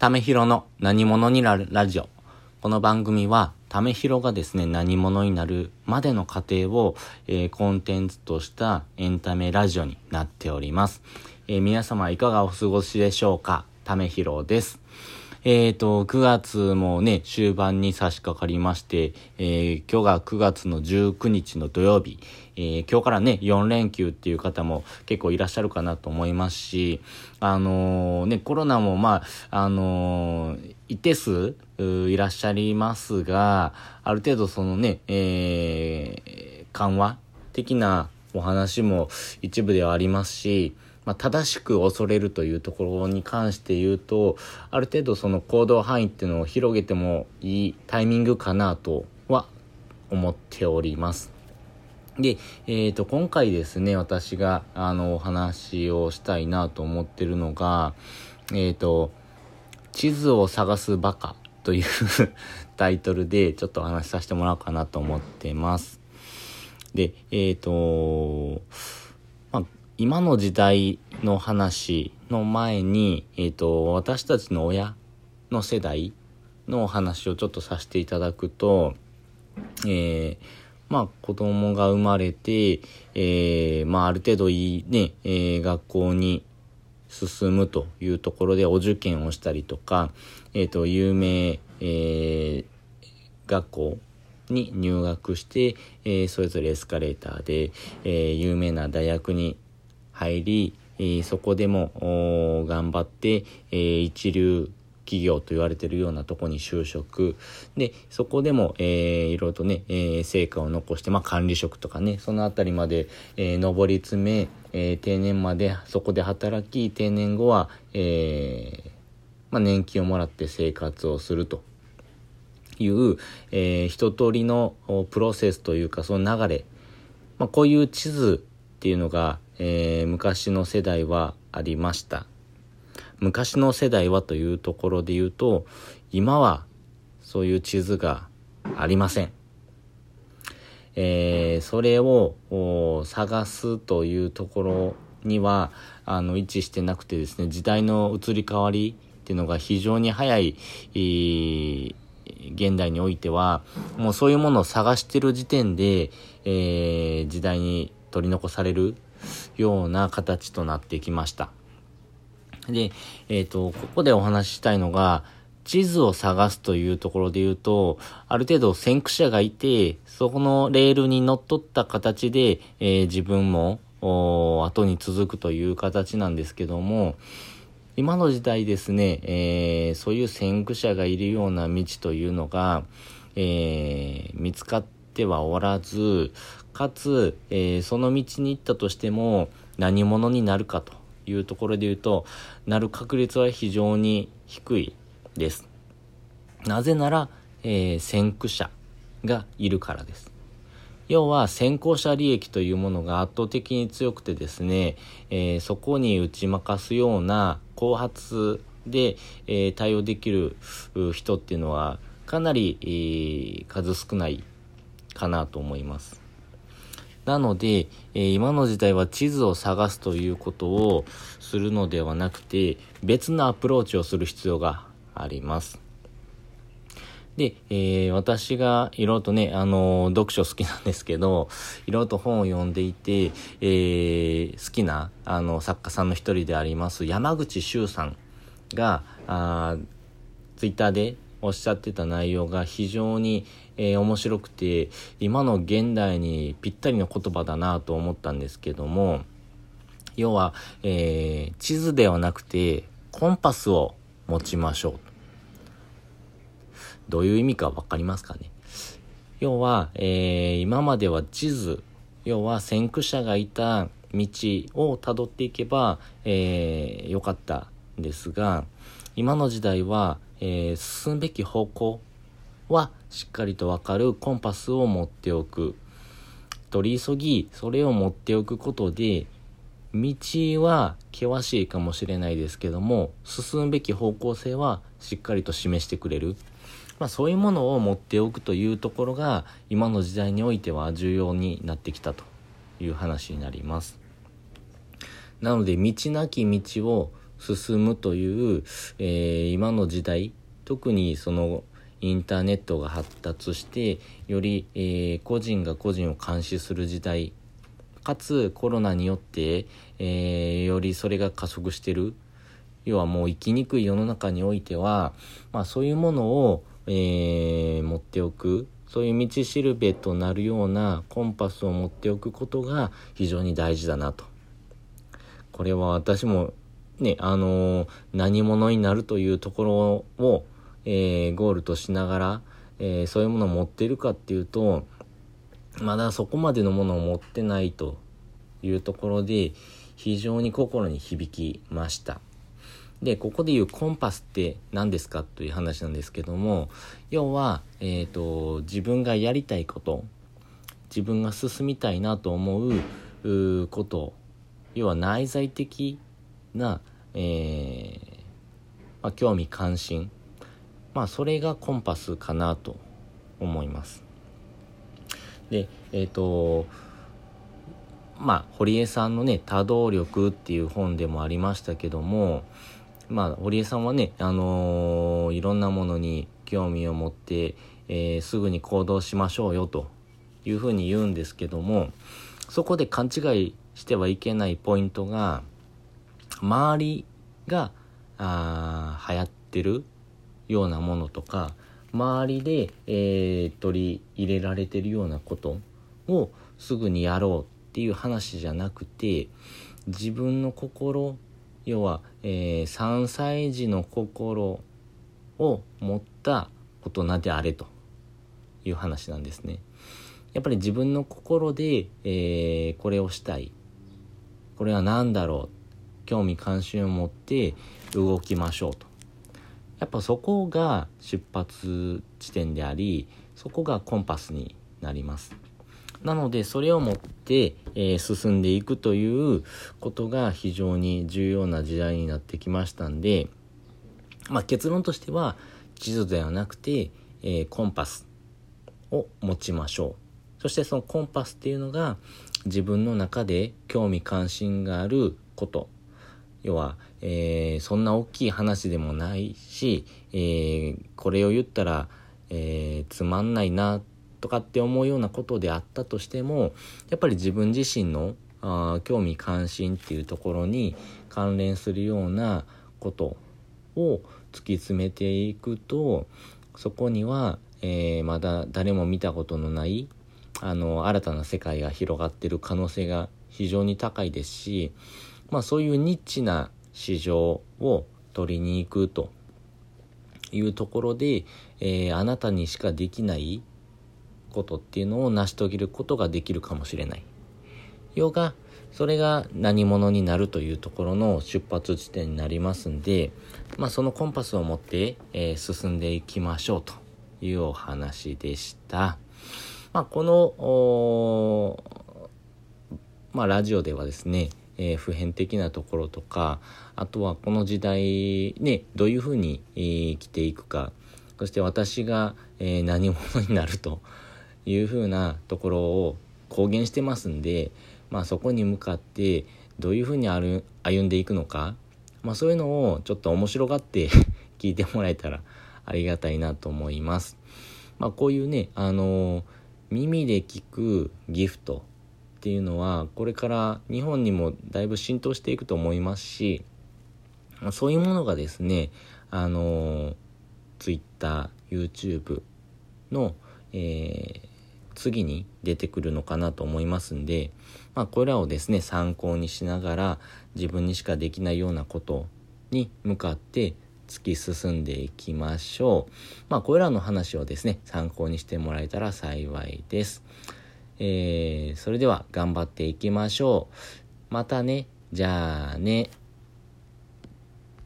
ためひろの何者になるラジオ。この番組は、ためひろがですね、何者になるまでの過程を、えー、コンテンツとしたエンタメラジオになっております。えー、皆様いかがお過ごしでしょうか？ためひろです。えっ、ー、と、9月もね、終盤に差し掛かりまして、えー、今日が9月の19日の土曜日、えー、今日からね、4連休っていう方も結構いらっしゃるかなと思いますし、あのね、コロナもまあ、あの一定数いらっしゃいますが、ある程度そのね、え緩和的なお話も一部ではありますし、まあ、正しく恐れるというところに関して言うとある程度その行動範囲っていうのを広げてもいいタイミングかなとは思っております。で、えっ、ー、と、今回ですね、私が、あの、お話をしたいなと思ってるのが、えっ、ー、と、地図を探すバカという タイトルで、ちょっとお話しさせてもらおうかなと思ってます。で、えっ、ー、と、今の時代の話の前に、えっ、ー、と、私たちの親の世代の話をちょっとさせていただくと、えー、まあ子供が生まれて、えー、まあある程度いいね、えー、学校に進むというところでお受験をしたりとか、えっ、と、有名、えー、学校に入学して、えー、それぞれエスカレーターで、えー、有名な大学に入り、えー、そこでも頑張って、えー、一流企業と言われてるようなとこに就職。でそこでも、えー、いろいろとね、えー、成果を残して、まあ、管理職とかねその辺りまで、えー、上り詰め、えー、定年までそこで働き定年後は、えーまあ、年金をもらって生活をすると。いう、えー、一通りのプロセスというかその流れ、まあ、こういう地図っていうのが、えー、昔の世代はありました。昔の世代はというところで言うと、今はそういう地図がありません。えー、それを探すというところにはあの位置してなくてですね時代の移り変わりっていうのが非常に早い、えー、現代においてはもうそういうものを探してる時点で、えー、時代に取り残されるような形となってきました。で、えっ、ー、と、ここでお話ししたいのが、地図を探すというところで言うと、ある程度先駆者がいて、そこのレールに乗っ取った形で、えー、自分も後に続くという形なんですけども、今の時代ですね、えー、そういう先駆者がいるような道というのが、えー、見つかってはおらず、かつ、えー、その道に行ったとしても何者になるかというところで言うと、なる確率は非常に低いです。なぜなら、えー、先駆者がいるからです。要は先行者利益というものが圧倒的に強くてですね、えー、そこに打ち負かすような後発で、えー、対応できる人っていうのはかなり、えー、数少ないかなと思います。なので、えー、今の時代は地図を探すということをするのではなくて、別のアプローチをする必要があります。で、えー、私がいろいろとね、あのー、読書好きなんですけど、いろいろと本を読んでいて、えー、好きな、あの、作家さんの一人であります、山口周さんが、あツイッターでおっしゃってた内容が非常に、えー、面白くて今の現代にぴったりの言葉だなと思ったんですけども要は、えー、地図ではなくてコンパスを持ちましょう。どういう意味か分かりますかね？要は、えー、今までは地図要は先駆者がいた道をたどっていけば、えー、よかったんですが今の時代はえー、進むべき方向はしっかりとわかるコンパスを持っておく。取り急ぎ、それを持っておくことで、道は険しいかもしれないですけども、進むべき方向性はしっかりと示してくれる。まあそういうものを持っておくというところが、今の時代においては重要になってきたという話になります。なので、道なき道を進むという、えー、今の時代特にそのインターネットが発達してより、えー、個人が個人を監視する時代かつコロナによって、えー、よりそれが加速してる要はもう生きにくい世の中においては、まあ、そういうものを、えー、持っておくそういう道しるべとなるようなコンパスを持っておくことが非常に大事だなと。これは私もね、あのー、何者になるというところを、えー、ゴールとしながら、えー、そういうものを持ってるかっていうと、まだそこまでのものを持ってないというところで、非常に心に響きました。で、ここで言うコンパスって何ですかという話なんですけども、要は、えっ、と、自分がやりたいこと、自分が進みたいなと思うこと、要は内在的な、えー、まあ、興味関心、まあ、それがコンパスかなと思います。で、えっ、ー、と、まあ、堀江さんのね、多動力っていう本でもありましたけども、まあ、堀江さんはね、あのー、いろんなものに興味を持って、えー、すぐに行動しましょうよというふうに言うんですけども、そこで勘違いしてはいけないポイントが、周りが、あ流行ってるようなものとか、周りで、えー、取り入れられてるようなことをすぐにやろうっていう話じゃなくて、自分の心要は、えー、3歳児の心を持った大人であれという話なんですね。やっぱり自分の心で、えー、これをしたい。これは何だろう。興味関心を持って動きましょうと。やっぱそこが出発地点であり、そこがコンパスになります。なのでそれを持って、えー、進んでいくということが非常に重要な時代になってきましたんで、まあ、結論としては地図ではなくて、えー、コンパスを持ちましょうそしてそのコンパスっていうのが自分の中で興味関心があること要は、えー、そんな大きい話でもないし、えー、これを言ったら、えー、つまんないなとかって思うようなことであったとしてもやっぱり自分自身のあ興味関心っていうところに関連するようなことを突き詰めていくとそこには、えー、まだ誰も見たことのないあの新たな世界が広がってる可能性が非常に高いですし、まあ、そういうニッチな市場を取りに行くというところで、えー、あなたにしかできないことっていうのを成し遂げることができるかもしれない。要が、それが何者になるというところの出発地点になりますんで、まあそのコンパスを持って、えー、進んでいきましょうというお話でした。まあこの、まあラジオではですね、えー、普遍的なところとか、あとはこの時代ね、どういうふうに、えー、生きていくか、そして私が、えー、何者になるというふうなところを公言してますんで、まあ、そこに向かってどういうふうに歩んでいくのか、まあ、そういうのをちょっと面白がって 聞いてもらえたらありがたいなと思います。まあ、こういうね、あの耳で聞くギフトっていうのはこれから日本にもだいぶ浸透していくと思いますしそういうものがですねあの Twitter、YouTube の、えー、次に出てくるのかなと思いますんで、まあ、これらをですね参考にしながら自分にしかできないようなことに向かって突き進んでいきましょう。まあ、これらの話をですね、参考にしてもらえたら幸いです。えー、それでは頑張っていきましょう。またね、じゃあね。